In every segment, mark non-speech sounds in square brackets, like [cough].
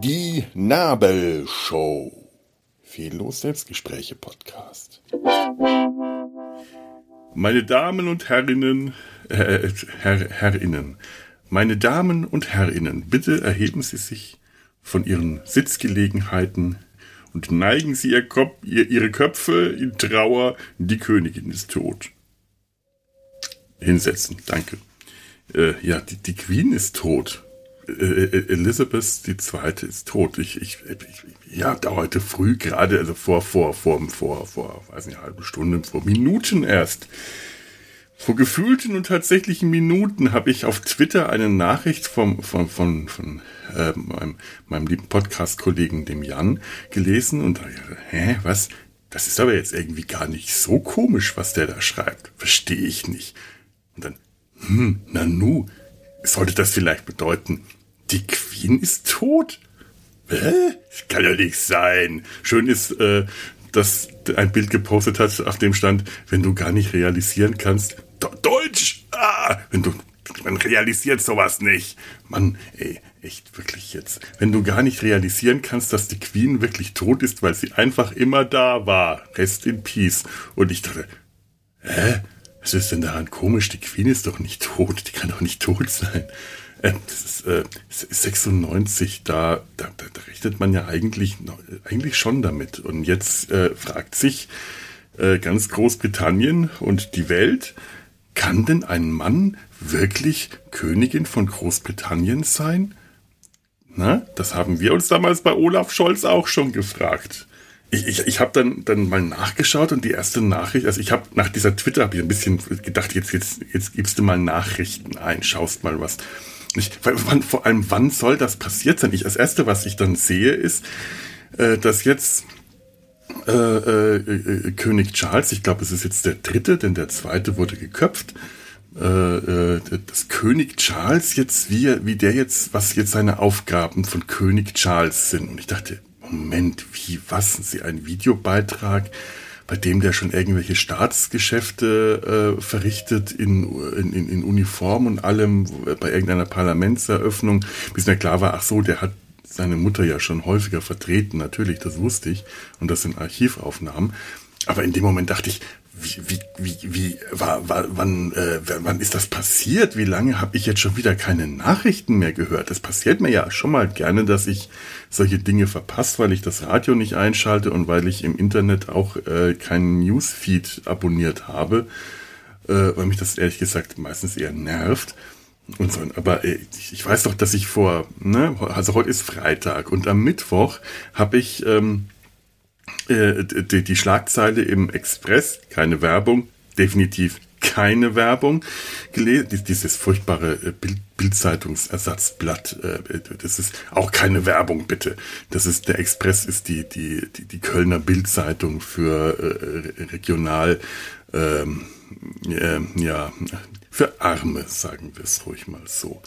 Die Nabelshow. Fehllos Selbstgespräche Podcast. Meine Damen und Herrinnen, äh, Herr, Herrinnen, meine Damen und Herrinnen, bitte erheben Sie sich von Ihren Sitzgelegenheiten und neigen Sie ihr Kopf, ihr, Ihre Köpfe in Trauer, die Königin ist tot. Hinsetzen, danke. Äh, ja, die, die Queen ist tot. Äh, äh Elizabeth II. ist tot. Ich, ich, ich ja, da heute früh gerade, also vor, vor, vor, vor, vor, weiß nicht, halbe Stunde, vor Minuten erst, vor gefühlten und tatsächlichen Minuten habe ich auf Twitter eine Nachricht vom, von, von, von äh, meinem, meinem lieben Podcast-Kollegen, dem Jan, gelesen und dachte, hä, was? Das ist aber jetzt irgendwie gar nicht so komisch, was der da schreibt. Verstehe ich nicht. Und dann, hm, Nanu, sollte das vielleicht bedeuten, die Queen ist tot? Hä? Das kann ja nicht sein. Schön ist, äh, dass ein Bild gepostet hat, auf dem stand, wenn du gar nicht realisieren kannst, Deutsch, ah, wenn du, man realisiert sowas nicht. Mann, ey, echt wirklich jetzt. Wenn du gar nicht realisieren kannst, dass die Queen wirklich tot ist, weil sie einfach immer da war. Rest in Peace. Und ich dachte, hä? Was ist denn daran komisch? Die Queen ist doch nicht tot. Die kann doch nicht tot sein. Äh, das ist äh, 96, da, da, da rechnet man ja eigentlich, eigentlich schon damit. Und jetzt äh, fragt sich äh, ganz Großbritannien und die Welt, kann denn ein Mann wirklich Königin von Großbritannien sein? Na, das haben wir uns damals bei Olaf Scholz auch schon gefragt. Ich, ich, ich habe dann, dann mal nachgeschaut und die erste Nachricht, also ich habe nach dieser Twitter habe ich ein bisschen gedacht, jetzt, jetzt, jetzt gibst du mal Nachrichten ein, schaust mal was. Ich, wann, vor allem, wann soll das passiert sein? Ich, das erste, was ich dann sehe, ist, äh, dass jetzt äh, äh, äh, König Charles, ich glaube, es ist jetzt der dritte, denn der zweite wurde geköpft. Äh, äh, dass König Charles jetzt, wie, wie der jetzt, was jetzt seine Aufgaben von König Charles sind. Und ich dachte, Moment, wie, was? Sie ein Videobeitrag, bei dem der schon irgendwelche Staatsgeschäfte äh, verrichtet in, in, in Uniform und allem bei irgendeiner Parlamentseröffnung, bis mir klar war, ach so, der hat seine Mutter ja schon häufiger vertreten, natürlich, das wusste ich. Und das sind Archivaufnahmen. Aber in dem Moment dachte ich, wie, wie, wie, war, war, wann, äh, wann ist das passiert? Wie lange habe ich jetzt schon wieder keine Nachrichten mehr gehört? Das passiert mir ja schon mal gerne, dass ich solche Dinge verpasse, weil ich das Radio nicht einschalte und weil ich im Internet auch äh, keinen Newsfeed abonniert habe, äh, weil mich das ehrlich gesagt meistens eher nervt. Und so, aber äh, ich weiß doch, dass ich vor, ne, also heute ist Freitag und am Mittwoch habe ich ähm, äh, die, die Schlagzeile im Express, keine Werbung, definitiv keine Werbung gelesen. Dieses furchtbare äh, Bild, Bildzeitungsersatzblatt, äh, das ist auch keine Werbung, bitte. Das ist der Express ist die die die, die Kölner Bildzeitung für äh, regional ähm, äh, ja für Arme, sagen wir es ruhig mal so.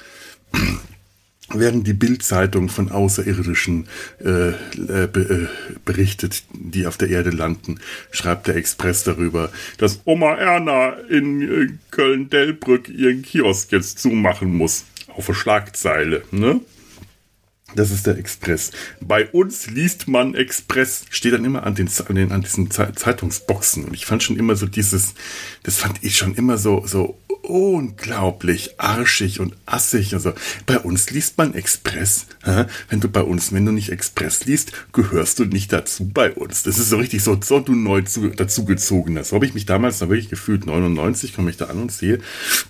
Während die Bildzeitung von Außerirdischen äh, äh, äh, berichtet, die auf der Erde landen, schreibt der Express darüber, dass Oma Erna in äh, Köln-Delbrück ihren Kiosk jetzt zumachen muss. Auf der Schlagzeile, ne? Das ist der Express. Bei uns liest man Express. Steht dann immer an den, an, den, an diesen Zeitungsboxen. Und ich fand schon immer so dieses, das fand ich schon immer so, so unglaublich arschig und assig. Also bei uns liest man Express. Hä? Wenn du bei uns, wenn du nicht Express liest, gehörst du nicht dazu bei uns. Das ist so richtig so, so du neu zu, dazugezogener. So habe ich mich damals da wirklich gefühlt. 99 komme ich da an und sehe,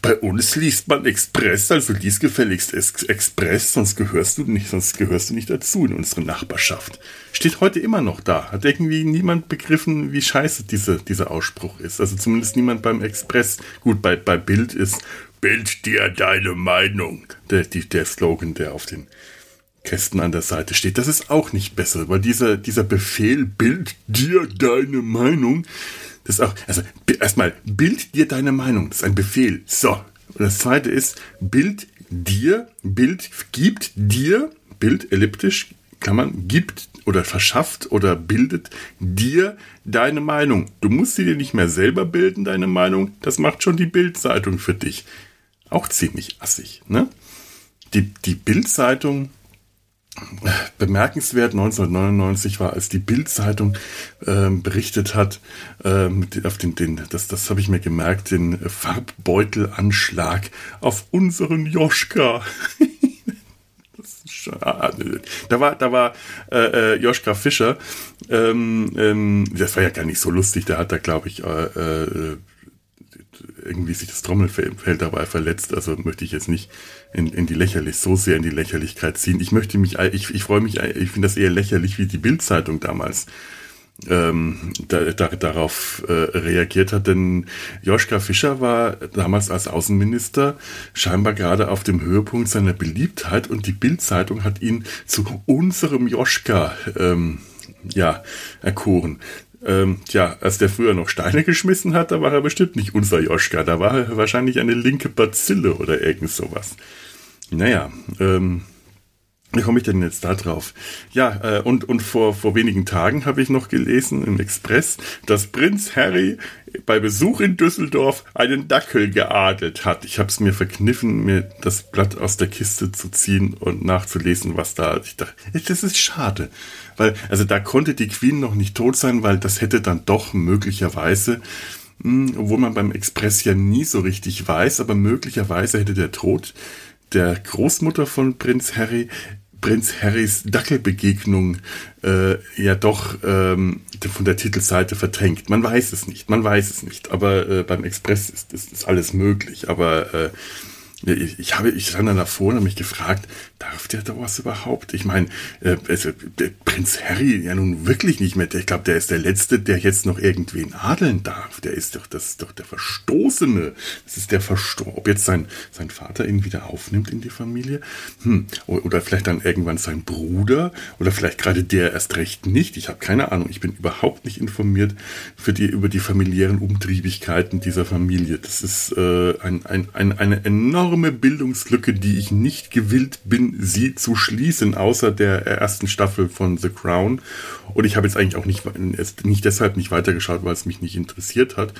bei uns liest man Express, also liest gefälligst Express, sonst gehörst du nicht, sonst gehörst du nicht dazu in unsere Nachbarschaft. Steht heute immer noch da. Hat irgendwie niemand begriffen, wie scheiße diese, dieser Ausspruch ist. Also zumindest niemand beim Express. Gut, bei, bei Bild ist Bild dir deine Meinung. Der, die, der Slogan, der auf den Kästen an der Seite steht. Das ist auch nicht besser, weil dieser, dieser Befehl, Bild dir deine Meinung, das ist auch, also erstmal, Bild dir deine Meinung, das ist ein Befehl. So. Und das zweite ist, Bild dir, Bild gibt dir, Bild elliptisch, Klammern, gibt oder verschafft oder bildet dir deine Meinung. Du musst sie dir nicht mehr selber bilden, deine Meinung. Das macht schon die Bildzeitung für dich. Auch ziemlich assig, ne? Die, die Bildzeitung bemerkenswert 1999 war, als die Bild-Zeitung ähm, berichtet hat, ähm, auf den, den, das, das habe ich mir gemerkt, den Farbbeutelanschlag auf unseren Joschka. [laughs] da war, da war äh, äh, Joschka Fischer. Ähm, ähm, das war ja gar nicht so lustig. Der hat da, glaube ich, äh, äh, irgendwie sich das Trommelfell dabei verletzt. Also möchte ich jetzt nicht in, in die lächerlich, so sehr in die Lächerlichkeit ziehen. Ich möchte mich, ich, ich freue mich, ich finde das eher lächerlich, wie die Bildzeitung damals ähm, da, da, darauf äh, reagiert hat, denn Joschka Fischer war damals als Außenminister scheinbar gerade auf dem Höhepunkt seiner Beliebtheit und die Bildzeitung hat ihn zu unserem Joschka ähm, ja, erkoren. Ähm, tja, als der früher noch Steine geschmissen hat, da war er bestimmt nicht unser Joschka. Da war er wahrscheinlich eine linke Bazille oder irgend sowas. Naja, ähm, wie komme ich denn jetzt da drauf? Ja, äh, und, und vor, vor wenigen Tagen habe ich noch gelesen im Express, dass Prinz Harry bei Besuch in Düsseldorf einen Dackel geadelt hat. Ich habe es mir verkniffen, mir das Blatt aus der Kiste zu ziehen und nachzulesen, was da. Ich dachte, das ist schade. Weil, also da konnte die Queen noch nicht tot sein, weil das hätte dann doch möglicherweise, mh, hm, obwohl man beim Express ja nie so richtig weiß, aber möglicherweise hätte der Tod der Großmutter von Prinz Harry Prinz Harrys Dackelbegegnung äh, ja doch ähm, von der Titelseite verdrängt. Man weiß es nicht, man weiß es nicht. Aber äh, beim Express ist, ist, ist alles möglich. Aber äh, ich, ich habe, ich stand dann davor und habe mich gefragt, darf der da was überhaupt? Ich meine, äh, also, Prinz Harry ja nun wirklich nicht mehr. Ich glaube, der ist der Letzte, der jetzt noch irgendwen adeln darf. Der ist doch, das ist doch der Verstoßene. Das ist der Verstoßene. Ob jetzt sein, sein Vater ihn wieder aufnimmt in die Familie? Hm. Oder vielleicht dann irgendwann sein Bruder? Oder vielleicht gerade der erst recht nicht? Ich habe keine Ahnung. Ich bin überhaupt nicht informiert für die, über die familiären Umtriebigkeiten dieser Familie. Das ist äh, ein, ein, ein, eine enorme Bildungslücke, die ich nicht gewillt bin, sie zu schließen, außer der ersten Staffel von The Crown. Und ich habe jetzt eigentlich auch nicht, nicht deshalb nicht weitergeschaut, weil es mich nicht interessiert hat.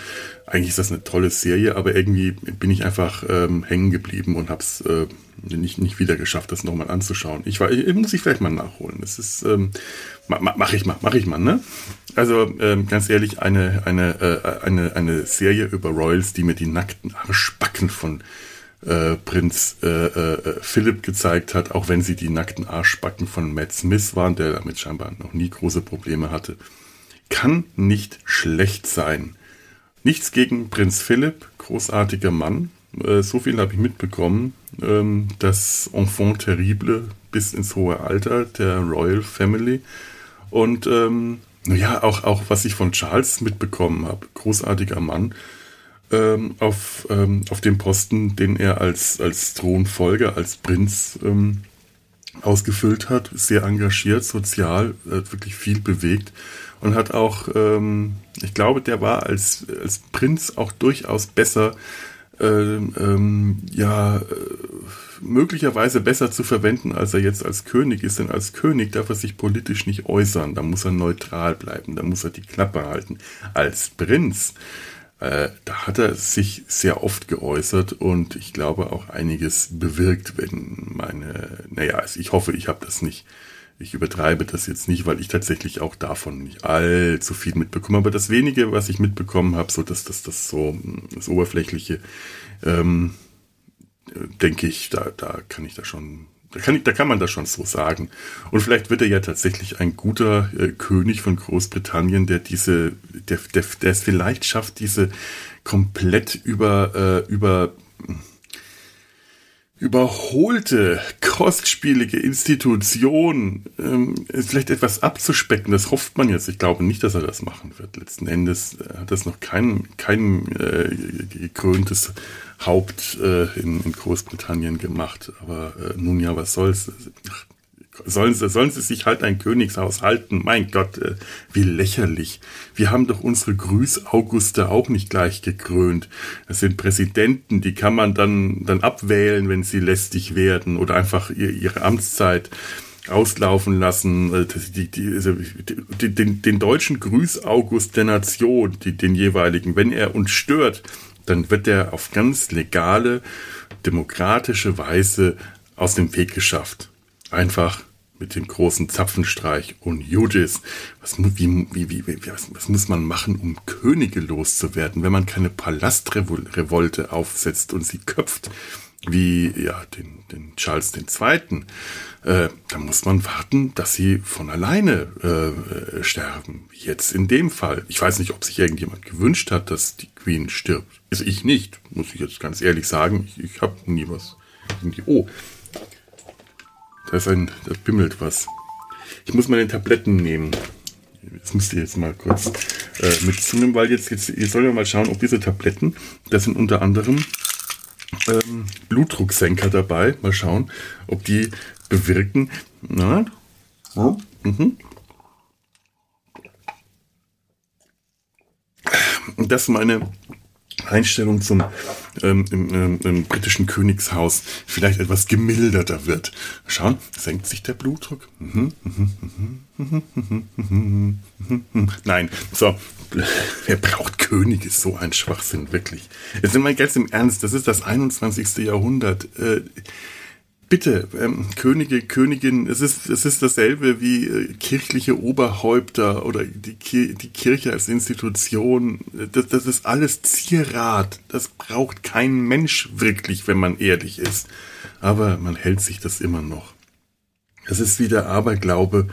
Eigentlich ist das eine tolle Serie, aber irgendwie bin ich einfach ähm, hängen geblieben und habe es äh, nicht, nicht wieder geschafft, das nochmal anzuschauen. Ich, ich, muss ich vielleicht mal nachholen. Das ist, ähm, ma, mach ich mal, mach ich mal, ne? Also ähm, ganz ehrlich, eine, eine, äh, eine, eine Serie über Royals, die mir die nackten Arschbacken von äh, Prinz äh, äh, Philipp gezeigt hat, auch wenn sie die nackten Arschbacken von Matt Smith waren, der damit scheinbar noch nie große Probleme hatte, kann nicht schlecht sein. Nichts gegen Prinz Philipp, großartiger Mann. Äh, so viel habe ich mitbekommen. Ähm, das Enfant terrible bis ins hohe Alter der Royal Family. Und ähm, naja, auch, auch was ich von Charles mitbekommen habe. Großartiger Mann ähm, auf, ähm, auf dem Posten, den er als, als Thronfolger, als Prinz ähm, ausgefüllt hat. Sehr engagiert, sozial, hat wirklich viel bewegt und hat auch, ähm, ich glaube, der war als, als Prinz auch durchaus besser, ähm, ähm, ja, äh, möglicherweise besser zu verwenden, als er jetzt als König ist. Denn als König darf er sich politisch nicht äußern. Da muss er neutral bleiben, da muss er die Klappe halten. Als Prinz äh, da hat er sich sehr oft geäußert und ich glaube auch einiges bewirkt, wenn meine, naja, also ich hoffe, ich habe das nicht, ich übertreibe das jetzt nicht, weil ich tatsächlich auch davon nicht allzu viel mitbekomme, aber das wenige, was ich mitbekommen habe, so dass das, das so, das Oberflächliche, ähm, denke ich, da, da kann ich da schon da kann, ich, da kann man das schon so sagen. Und vielleicht wird er ja tatsächlich ein guter äh, König von Großbritannien, der diese, der, der, der es vielleicht schafft, diese komplett über, äh, über überholte, kostspielige Institution ähm, vielleicht etwas abzuspecken. Das hofft man jetzt. Ich glaube nicht, dass er das machen wird. Letzten Endes hat das noch kein, kein äh, gekröntes Haupt äh, in, in, Großbritannien gemacht. Aber äh, nun ja, was soll's? Sollen sie, sollen sie sich halt ein Königshaus halten? Mein Gott, äh, wie lächerlich. Wir haben doch unsere Grüß-Auguste auch nicht gleich gekrönt. Das sind Präsidenten, die kann man dann, dann abwählen, wenn sie lästig werden oder einfach ihre Amtszeit auslaufen lassen, äh, die, die, also, die, den, den deutschen Grüß August der Nation, die, den jeweiligen, wenn er uns stört, dann wird er auf ganz legale, demokratische Weise aus dem Weg geschafft. Einfach mit dem großen Zapfenstreich und Judis. Was, wie, wie, wie, was, was muss man machen, um Könige loszuwerden, wenn man keine Palastrevolte aufsetzt und sie köpft, wie ja den, den Charles II., äh, dann muss man warten, dass sie von alleine äh, sterben. Jetzt in dem Fall. Ich weiß nicht, ob sich irgendjemand gewünscht hat, dass die Queen stirbt. Also ich nicht, muss ich jetzt ganz ehrlich sagen. Ich, ich habe nie was. Oh, da ist ein, da bimmelt was. Ich muss meine Tabletten nehmen. Das müsst ihr jetzt mal kurz äh, mitzunehmen, weil jetzt, jetzt, ihr sollt ja mal schauen, ob diese Tabletten, das sind unter anderem ähm, Blutdrucksenker dabei. Mal schauen, ob die bewirken. Na? Oh. Mhm. Das ist meine Einstellung zum ähm, im, im, im, britischen Königshaus vielleicht etwas gemilderter wird. Schauen, senkt sich der Blutdruck? Mhm, mhm, mhm, Nein, so, [laughs] wer braucht Könige? So ein Schwachsinn, wirklich. Jetzt sind wir ganz im Ernst, das ist das 21. Jahrhundert. Äh, bitte, ähm, Könige, Königin, es ist, es ist dasselbe wie äh, kirchliche Oberhäupter oder die, die Kirche als Institution. Das, das ist alles Zierat. Das braucht kein Mensch wirklich, wenn man ehrlich ist. Aber man hält sich das immer noch. Es ist wie der Aberglaube,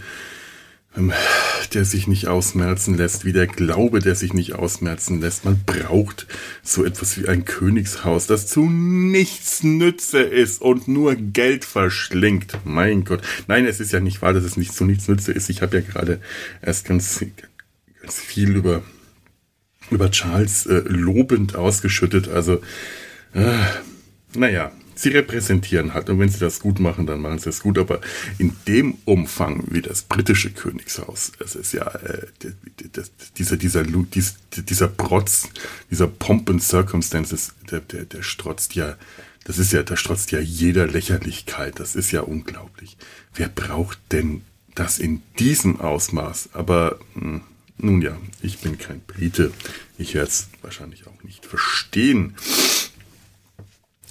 der sich nicht ausmerzen lässt, wie der Glaube, der sich nicht ausmerzen lässt. Man braucht so etwas wie ein Königshaus, das zu nichts Nütze ist und nur Geld verschlingt. Mein Gott. Nein, es ist ja nicht wahr, dass es nicht zu nichts Nütze ist. Ich habe ja gerade erst ganz, ganz viel über, über Charles äh, lobend ausgeschüttet. Also, äh, naja, sie repräsentieren halt. Und wenn sie das gut machen, dann machen sie es gut. Aber in dem Umfang wie das britische Königshaus, es ist ja äh, dieser, dieser, dieser, dieser Protz, dieser Pomp and Circumstances, der, der, der strotzt ja, das ist ja, da strotzt ja jeder Lächerlichkeit. Das ist ja unglaublich. Wer braucht denn das in diesem Ausmaß? Aber mh, hm, nun ja, ich bin kein Brite. Ich werde es wahrscheinlich auch nicht verstehen.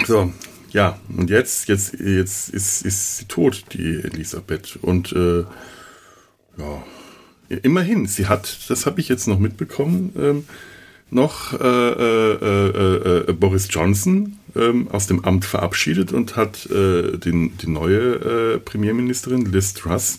So, ja, und jetzt, jetzt, jetzt ist, ist sie tot, die Elisabeth. Und äh, ja, immerhin, sie hat, das habe ich jetzt noch mitbekommen, ähm, noch äh, äh, äh, äh Boris Johnson ähm, aus dem Amt verabschiedet und hat äh, den, die neue äh, Premierministerin Liz Truss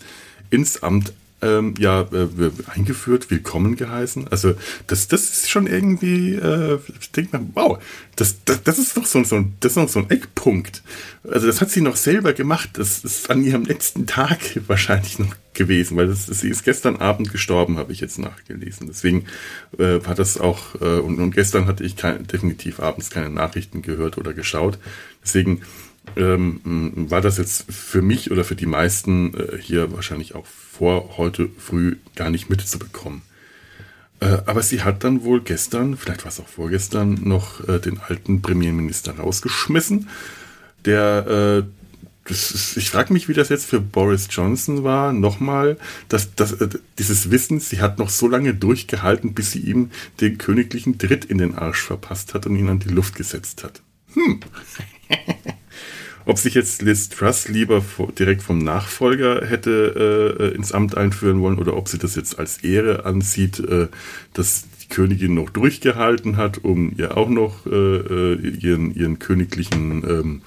ins Amt ähm, ja äh, eingeführt, willkommen geheißen. Also das, das ist schon irgendwie, äh, ich denke mal, wow, das, das, das ist doch so, so, das ist noch so ein Eckpunkt. Also das hat sie noch selber gemacht. Das ist an ihrem letzten Tag [laughs] wahrscheinlich noch gewesen, weil das, sie ist gestern Abend gestorben, habe ich jetzt nachgelesen. Deswegen äh, war das auch, äh, und, und gestern hatte ich kein, definitiv abends keine Nachrichten gehört oder geschaut. Deswegen ähm, war das jetzt für mich oder für die meisten äh, hier wahrscheinlich auch vor heute früh gar nicht mitzubekommen. Äh, aber sie hat dann wohl gestern, vielleicht war es auch vorgestern, noch äh, den alten Premierminister rausgeschmissen, der äh, ist, ich frage mich, wie das jetzt für Boris Johnson war. Nochmal, dass, dass, äh, dieses Wissen, sie hat noch so lange durchgehalten, bis sie ihm den königlichen Dritt in den Arsch verpasst hat und ihn an die Luft gesetzt hat. Hm. [laughs] Ob sich jetzt Liz Truss lieber direkt vom Nachfolger hätte äh, ins Amt einführen wollen oder ob sie das jetzt als Ehre ansieht, äh, dass die Königin noch durchgehalten hat, um ihr auch noch äh, äh ihren, ihren königlichen ähm,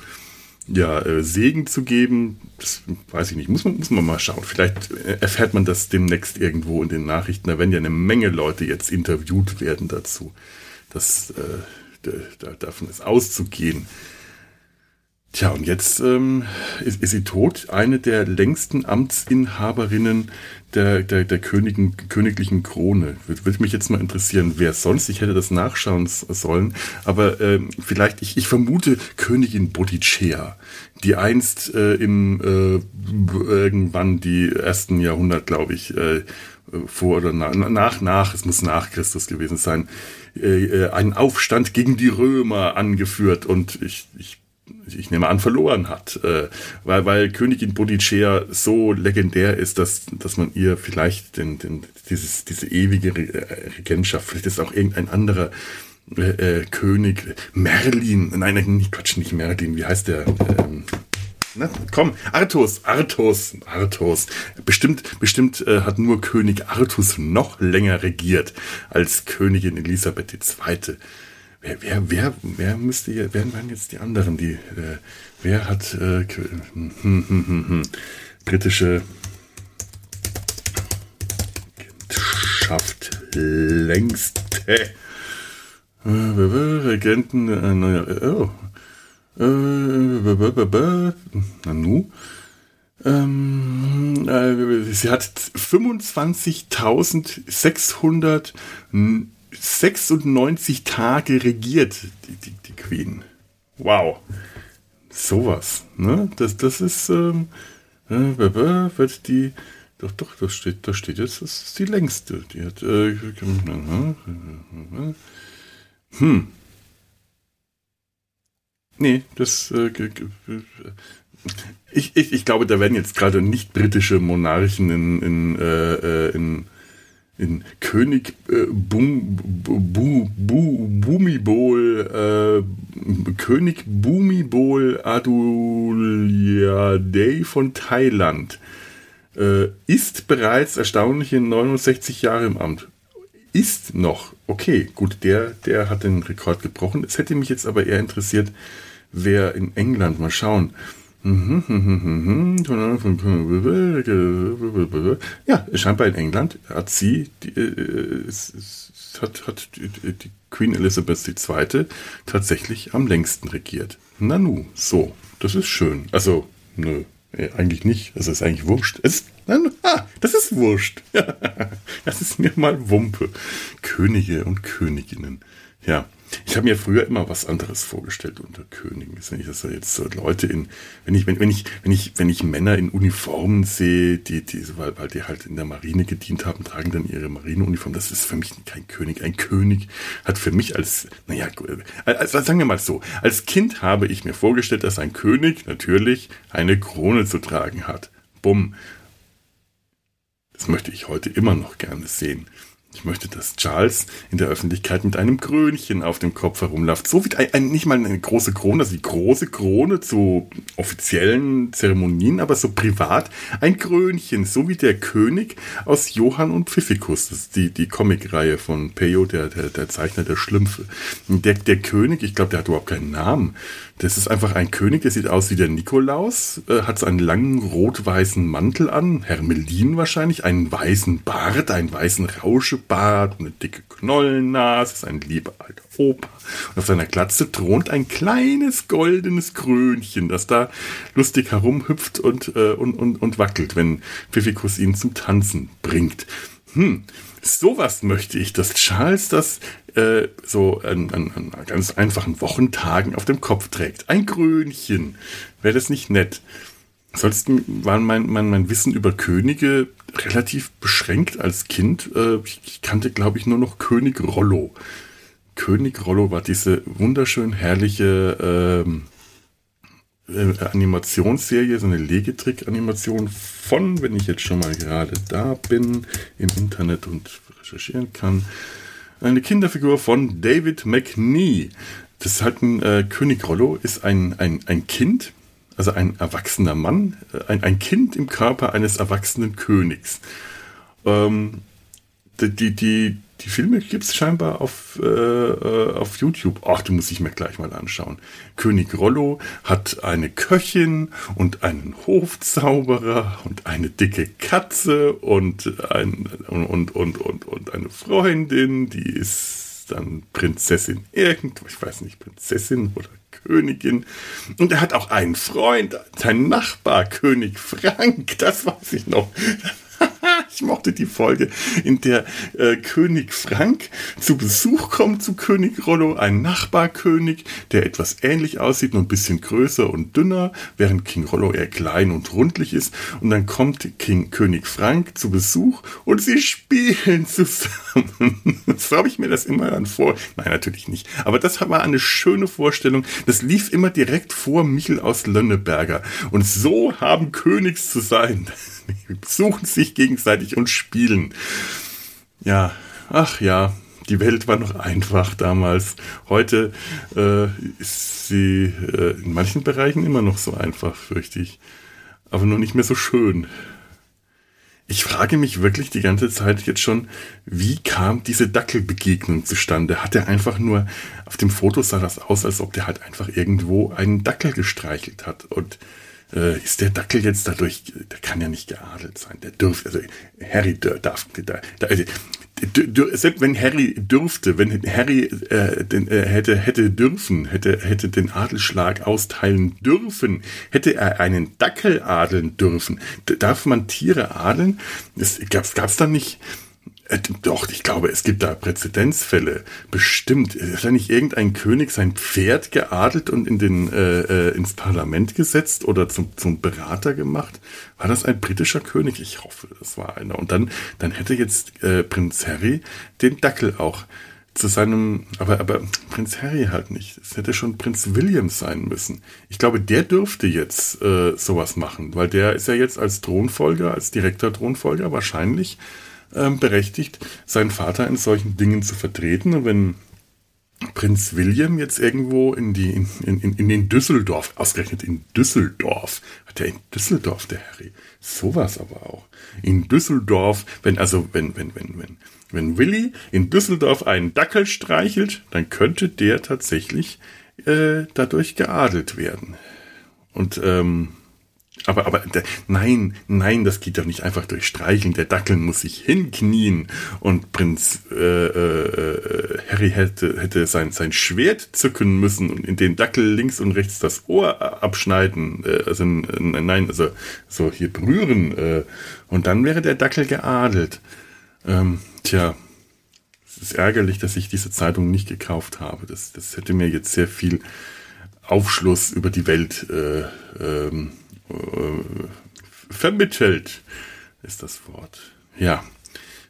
ja, äh, Segen zu geben. Das weiß ich nicht. Muss man, muss man mal schauen. Vielleicht erfährt man das demnächst irgendwo in den Nachrichten. Da werden ja eine Menge Leute jetzt interviewt werden dazu. Das, äh, davon ist auszugehen. Tja, und jetzt ähm, ist, ist sie tot. Eine der längsten Amtsinhaberinnen der, der, der Königin, königlichen Krone. Würde würd mich jetzt mal interessieren, wer sonst. Ich hätte das nachschauen sollen. Aber ähm, vielleicht, ich, ich vermute Königin Bodicea, die einst äh, im äh, irgendwann die ersten Jahrhundert, glaube ich, äh, vor oder nach, nach, nach, es muss nach Christus gewesen sein, äh, äh einen Aufstand gegen die Römer angeführt. Und ich, ich ich nehme an, verloren hat. Äh, weil, weil Königin Bodicea so legendär ist, dass, dass man ihr vielleicht den, den, dieses, diese ewige äh, Regentschaft, vielleicht ist auch irgendein anderer äh, äh, König, Merlin, nein, nicht Quatsch, nicht Merlin, wie heißt der? Ähm, na, komm, Artus, Artus, Artus. Bestimmt, bestimmt äh, hat nur König Artus noch länger regiert als Königin Elisabeth II. Wer, wer, wer, wer müsste wer waren jetzt die anderen? Die, äh, wer hat äh, hm, hm, hm, hm, hm britische Regentschaft längste äh, Regenten, äh, oh, äh, Nanu. Ähm, äh, sie hat 25.696 Tage regiert, die, die, die, Queen. Wow. Sowas, ne? Das, das ist, ähm, äh, wird die, doch, doch, das steht, da steht jetzt, das ist die längste. Die hat, äh, hm, Nee, das. Äh, ich, ich, ich glaube, da werden jetzt gerade nicht britische Monarchen in, in, äh, äh in, in König äh, Bum, Bu, Bu, Bumibol, äh, König Bumibol Adulyadej von Thailand äh, ist bereits erstaunliche 69 Jahre im Amt. Ist noch. Okay, gut, der, der hat den Rekord gebrochen. Es hätte mich jetzt aber eher interessiert, wer in England, mal schauen. Ja, scheinbar in England hat sie, die, äh, hat, hat die Queen Elizabeth II. tatsächlich am längsten regiert. Nanu, so, das ist schön. Also, nö, eigentlich nicht. Das ist eigentlich wurscht. Es ist, ah, das ist wurscht. [laughs] das ist mir mal Wumpe. Könige und Königinnen. Ja, ich habe mir früher immer was anderes vorgestellt unter Königen. Wenn ich das jetzt so Leute in, wenn ich, wenn, wenn ich, wenn ich, wenn ich Männer in Uniformen sehe, die, die, weil, weil die halt in der Marine gedient haben, tragen dann ihre Marineuniform. Das ist für mich kein König. Ein König hat für mich als, naja, also sagen wir mal so, als Kind habe ich mir vorgestellt, dass ein König natürlich eine Krone zu tragen hat. Bumm. Das möchte ich heute immer noch gerne sehen. Ich möchte, dass Charles in der Öffentlichkeit mit einem Krönchen auf dem Kopf herumläuft. So wie ein, ein, nicht mal eine große Krone, also die große Krone zu offiziellen Zeremonien, aber so privat ein Krönchen, so wie der König aus Johann und Pfiffikus. Das ist die, die Comicreihe von Peyo, der, der, der Zeichner der Schlümpfe. Der, der König, ich glaube, der hat überhaupt keinen Namen. Das ist einfach ein König, der sieht aus wie der Nikolaus, äh, hat so einen langen rot-weißen Mantel an, Hermelin wahrscheinlich, einen weißen Bart, einen weißen Rauschebart, eine dicke Knollennase, ist ein lieber alter Opa. Und auf seiner Glatze thront ein kleines goldenes Krönchen, das da lustig herumhüpft und, äh, und, und, und wackelt, wenn Pfiffikus ihn zum Tanzen bringt. Hm, sowas möchte ich, dass Charles das äh, so an, an, an ganz einfachen Wochentagen auf dem Kopf trägt. Ein Krönchen. Wäre das nicht nett? Ansonsten war mein, mein, mein Wissen über Könige relativ beschränkt als Kind. Äh, ich kannte, glaube ich, nur noch König Rollo. König Rollo war diese wunderschön herrliche ähm, äh, Animationsserie, so eine Legetrick-Animation von, wenn ich jetzt schon mal gerade da bin, im Internet und recherchieren kann, eine Kinderfigur von David McNee. Das ist halt ein äh, König Rollo, ist ein, ein, ein Kind, also ein erwachsener Mann, äh, ein, ein Kind im Körper eines erwachsenen Königs. Ähm, die, die, die Filme gibt es scheinbar auf, äh, äh, auf YouTube. Ach, die muss ich mir gleich mal anschauen. König Rollo hat eine Köchin und einen Hofzauberer und eine dicke Katze und, ein, und, und, und, und eine Freundin, die ist dann Prinzessin irgendwo, ich weiß nicht, Prinzessin oder Königin. Und er hat auch einen Freund, sein Nachbar, König Frank, das weiß ich noch. Ich mochte die Folge, in der äh, König Frank zu Besuch kommt zu König Rollo, ein Nachbarkönig, der etwas ähnlich aussieht, nur ein bisschen größer und dünner, während King Rollo eher klein und rundlich ist. Und dann kommt King König Frank zu Besuch und sie spielen zusammen. [laughs] so habe ich mir das immer dann vor. Nein, natürlich nicht. Aber das war eine schöne Vorstellung. Das lief immer direkt vor Michel aus Lönneberger. Und so haben Königs zu sein. [laughs] [laughs] Suchen sich gegenseitig und spielen. Ja, ach ja, die Welt war noch einfach damals. Heute äh, ist sie äh, in manchen Bereichen immer noch so einfach, fürchte ich. Aber nur nicht mehr so schön. Ich frage mich wirklich die ganze Zeit jetzt schon, wie kam diese Dackelbegegnung zustande? Hat er einfach nur, auf dem Foto sah das aus, als ob der halt einfach irgendwo einen Dackel gestreichelt hat. Und äh, ist der Dackel jetzt dadurch, der kann ja nicht geadelt sein, der dürfte, also Harry darf, da, da, also, selbst wenn Harry dürfte, wenn Harry äh, den, äh, hätte hätte dürfen, hätte hätte den Adelsschlag austeilen dürfen, hätte er einen Dackel adeln dürfen. Darf man Tiere adeln? Es gab's gab's dann nicht doch, ich glaube, es gibt da Präzedenzfälle. Bestimmt. Hat da nicht irgendein König sein Pferd geadelt und in den, äh, äh, ins Parlament gesetzt oder zum, zum Berater gemacht? War das ein britischer König? Ich hoffe, das war einer. Und dann, dann hätte jetzt äh, Prinz Harry den Dackel auch zu seinem, aber, aber Prinz Harry halt nicht. Es hätte schon Prinz William sein müssen. Ich glaube, der dürfte jetzt äh, sowas machen, weil der ist ja jetzt als Thronfolger, als direkter Thronfolger wahrscheinlich ähm, berechtigt, seinen Vater in solchen Dingen zu vertreten. Und wenn Prinz William jetzt irgendwo in die in, in, in den Düsseldorf, ausgerechnet in Düsseldorf, hat er in Düsseldorf, der Harry, sowas aber auch. In Düsseldorf, wenn also, wenn, wenn, wenn, wenn, wenn Willi in Düsseldorf einen Dackel streichelt, dann könnte der tatsächlich äh, dadurch geadelt werden. Und ähm, aber, aber, nein, nein, das geht doch nicht einfach durch Streicheln. Der Dackel muss sich hinknien und Prinz äh, äh, Harry hätte, hätte sein, sein Schwert zücken müssen und in den Dackel links und rechts das Ohr abschneiden. Äh, also, nein, also so hier berühren. Äh, und dann wäre der Dackel geadelt. Ähm, tja, es ist ärgerlich, dass ich diese Zeitung nicht gekauft habe. Das, das hätte mir jetzt sehr viel Aufschluss über die Welt äh, ähm, äh, vermittelt, ist das Wort. Ja,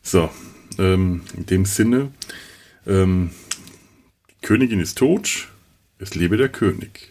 so, ähm, in dem Sinne, ähm, Königin ist tot, es lebe der König.